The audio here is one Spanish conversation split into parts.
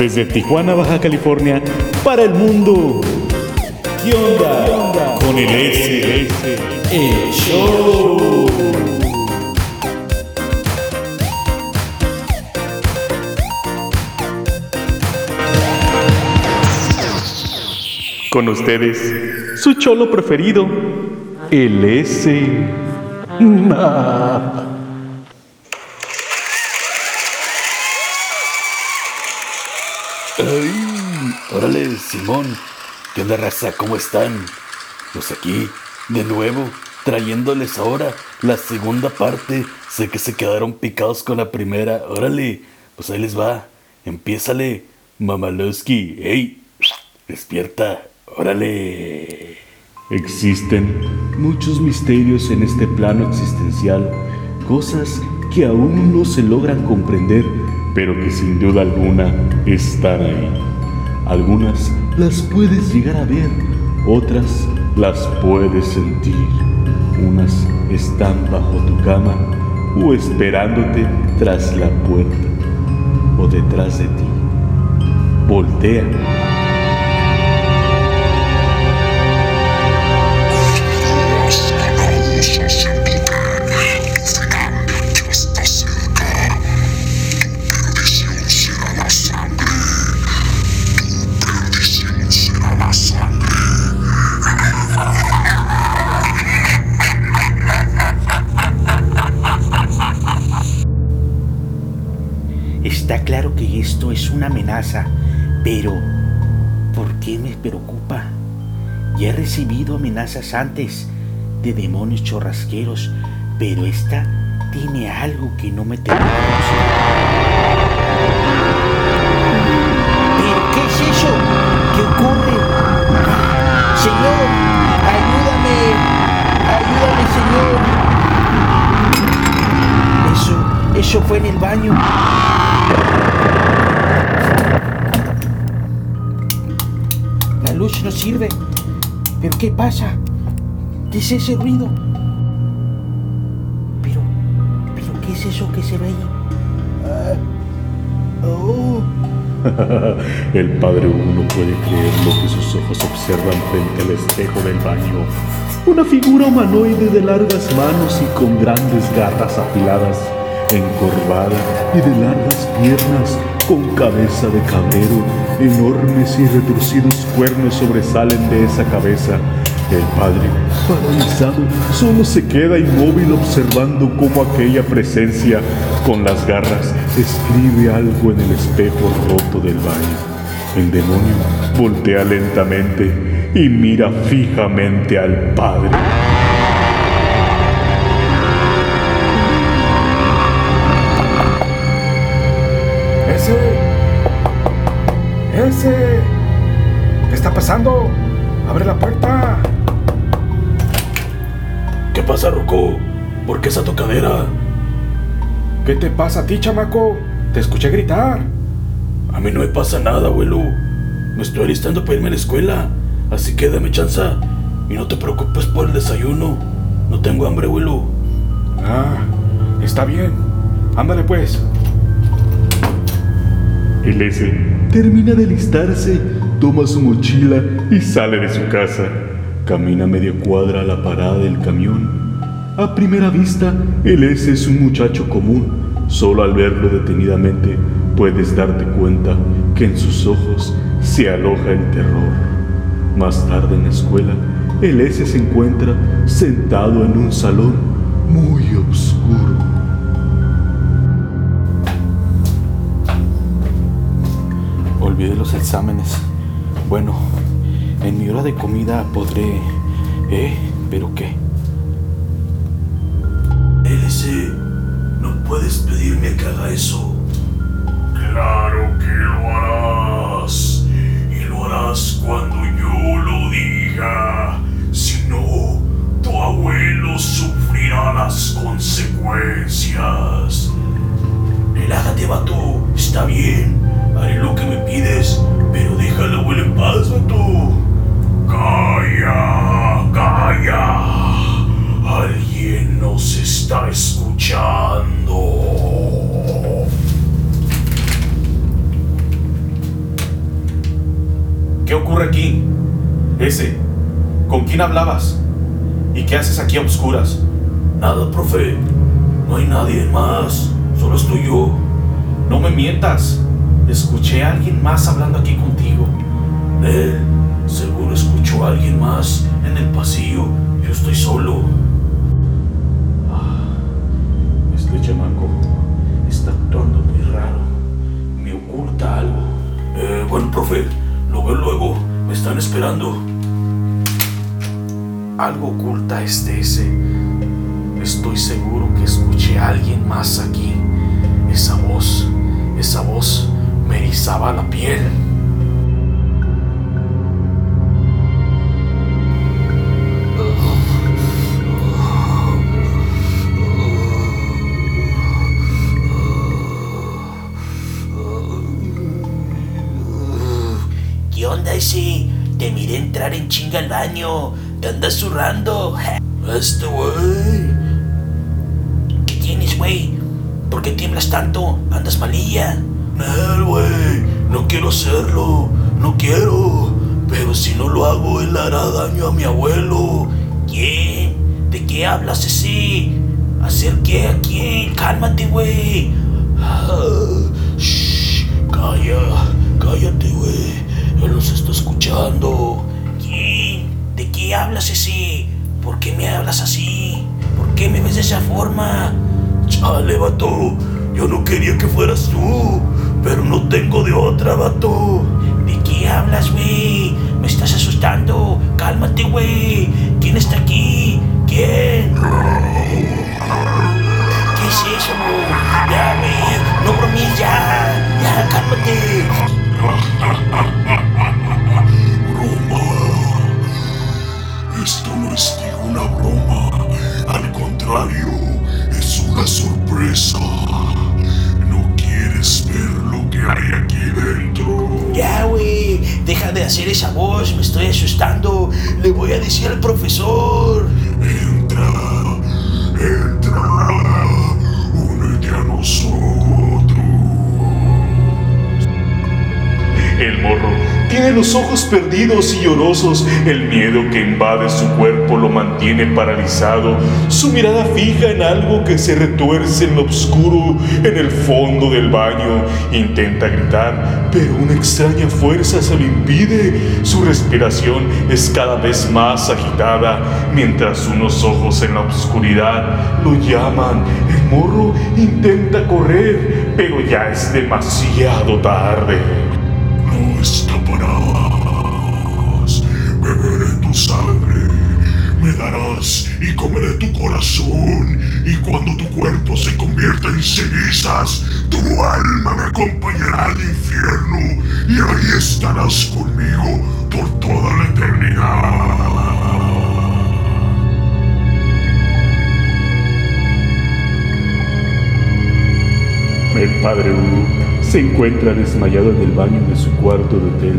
Desde Tijuana, Baja California, para el mundo. ¿Qué onda? Con el S, el show. Con ustedes, su cholo preferido, el S. ¡Ay! Órale, Simón. ¿Qué onda, raza? ¿Cómo están? Pues aquí, de nuevo, trayéndoles ahora la segunda parte. Sé que se quedaron picados con la primera. Órale, pues ahí les va. Empiézale, Mamalowski. ¡Ey! Despierta. Órale. Existen muchos misterios en este plano existencial, cosas que aún no se logran comprender pero que sin duda alguna están ahí. Algunas las puedes llegar a ver, otras las puedes sentir. Unas están bajo tu cama o esperándote tras la puerta o detrás de ti. Voltea recibido amenazas antes de demonios chorrasqueros, pero esta tiene algo que no me termina ¿Pero qué es eso? ¿Qué ocurre? Señor, ayúdame, ayúdame, Señor. Eso, eso fue en el baño. La luz no sirve. ¿Pero qué pasa? ¿Qué es ese ruido? Pero, pero ¿qué es eso que se ve ahí? Ah, oh. El padre Hugo no puede creer lo que sus ojos observan frente al espejo del baño. Una figura humanoide de largas manos y con grandes garras afiladas encorvada y de largas piernas, con cabeza de cabrero, enormes y retorcidos cuernos sobresalen de esa cabeza. El padre, paralizado, solo se queda inmóvil observando cómo aquella presencia, con las garras, escribe algo en el espejo roto del baño. El demonio voltea lentamente y mira fijamente al padre. ¡Ese! ¿Qué está pasando? ¡Abre la puerta! ¿Qué pasa, Rocco? ¿Por qué esa tocadera? ¿Qué te pasa a ti, chamaco? Te escuché gritar. A mí no me pasa nada, abuelo. Me estoy alistando para irme a la escuela. Así que dame chanza. Y no te preocupes por el desayuno. No tengo hambre, abuelo. Ah, está bien. Ándale pues. El S termina de alistarse, toma su mochila y sale de su casa. Camina media cuadra a la parada del camión. A primera vista, el S es un muchacho común. Solo al verlo detenidamente puedes darte cuenta que en sus ojos se aloja el terror. Más tarde en la escuela, el S se encuentra sentado en un salón muy oscuro. Olvidé los exámenes. Bueno, en mi hora de comida podré... ¿Eh? ¿Pero qué? LC, no puedes pedirme que haga eso. Claro que lo harás. Y lo harás cuando yo lo diga. Si no, tu abuelo sufrirá las consecuencias. Relájate, vato. Está bien. Haré lo que me pides, pero deja al abuelo en paz, tú. Calla, calla. Alguien nos está escuchando. ¿Qué ocurre aquí? Ese, ¿con quién hablabas? ¿Y qué haces aquí a oscuras? Nada, profe. No hay nadie más. Solo estoy yo. No me mientas. Escuché a alguien más hablando aquí contigo. Él seguro escuchó a alguien más en el pasillo. Yo estoy solo. Este chamaco está actuando muy raro. Me oculta algo. Eh, bueno, profe, lo veo luego. Me están esperando. Algo oculta este ese. Estoy seguro que escuché a alguien más aquí. Esa voz, esa voz me erizaba la piel. ¿Qué onda ese? Te miré entrar en chinga al baño. Te andas zurrando. Este güey. ¿Qué tienes, güey? ¿Por qué tiemblas tanto? ¿Andas malilla? No quiero hacerlo. No quiero. Pero si no lo hago, él hará daño a mi abuelo. ¿Quién? ¿De qué hablas ese? ¿Hacer qué a quién? Cálmate, güey. Ah, calla, cállate, güey. Él nos está escuchando. ¿Quién? ¿De qué hablas ese? ¿Por qué me hablas así? ¿Por qué me ves de esa forma? Chale, vato. Yo no quería que fueras tú. Pero no tengo de otra, vato. ¿De qué hablas, güey? Me estás asustando. Cálmate, güey. ¿Quién está aquí? ¿Quién? ¿Qué es eso? Ya, güey. No bromees ya. Ya, cálmate. Esto no es ninguna broma. Al contrario, es una sorpresa. ¿No quieres ver lo que hay aquí dentro? Ya, güey. Deja de hacer esa voz. Me estoy asustando. Le voy a decir al profesor. Entra, entra. Únete a nosotros. El morro tiene los ojos perdidos y llorosos. El miedo que invade su cuerpo lo mantiene paralizado. Su mirada fija en algo que se retuerce en lo oscuro, en el fondo del baño. Intenta gritar, pero una extraña fuerza se lo impide. Su respiración es cada vez más agitada, mientras unos ojos en la oscuridad lo llaman. El morro intenta correr, pero ya es demasiado tarde. Y comeré tu corazón. Y cuando tu cuerpo se convierta en cenizas, tu alma me acompañará al infierno. Y ahí estarás conmigo por toda la eternidad. El padre Hugo se encuentra desmayado en el baño de su cuarto de hotel.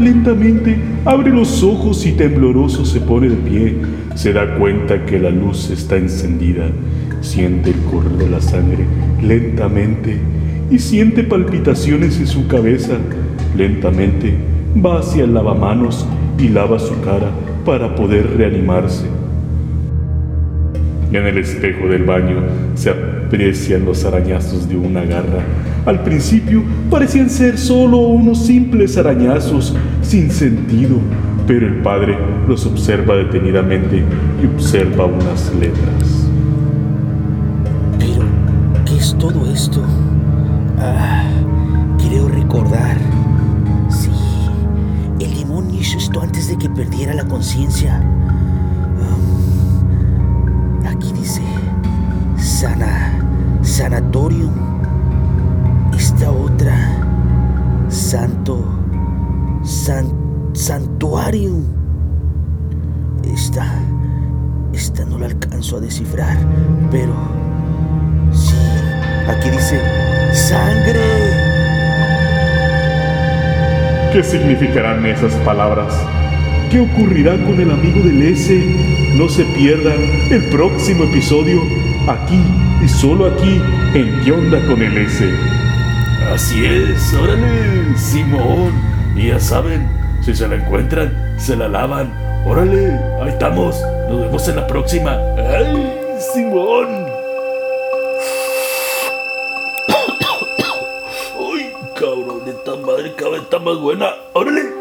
Lentamente abre los ojos y tembloroso se pone de pie. Se da cuenta que la luz está encendida. Siente el correr de la sangre lentamente y siente palpitaciones en su cabeza. Lentamente va hacia el lavamanos y lava su cara para poder reanimarse. En el espejo del baño se aprecian los arañazos de una garra. Al principio parecían ser solo unos simples arañazos sin sentido, pero el padre los observa detenidamente y observa unas letras. Pero, ¿qué es todo esto? Ah, creo recordar. Sí, el demonio hizo esto antes de que perdiera la conciencia. Aquí dice, sana, sanatorium. Esta otra, santo, san. Esta, esta no la alcanzo a descifrar, pero sí, aquí dice sangre. ¿Qué significarán esas palabras? ¿Qué ocurrirá con el amigo del S? No se pierdan el próximo episodio aquí y solo aquí en ¿Qué onda con el S? Así es, órale, Simón. Y ya saben, si se la encuentran, se la lavan. Órale, ahí estamos. Nos vemos en la próxima. ¡Ay, Simón! ¡Ay, cabrón! Esta madre cada vez está más buena. ¡Órale!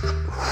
Oof.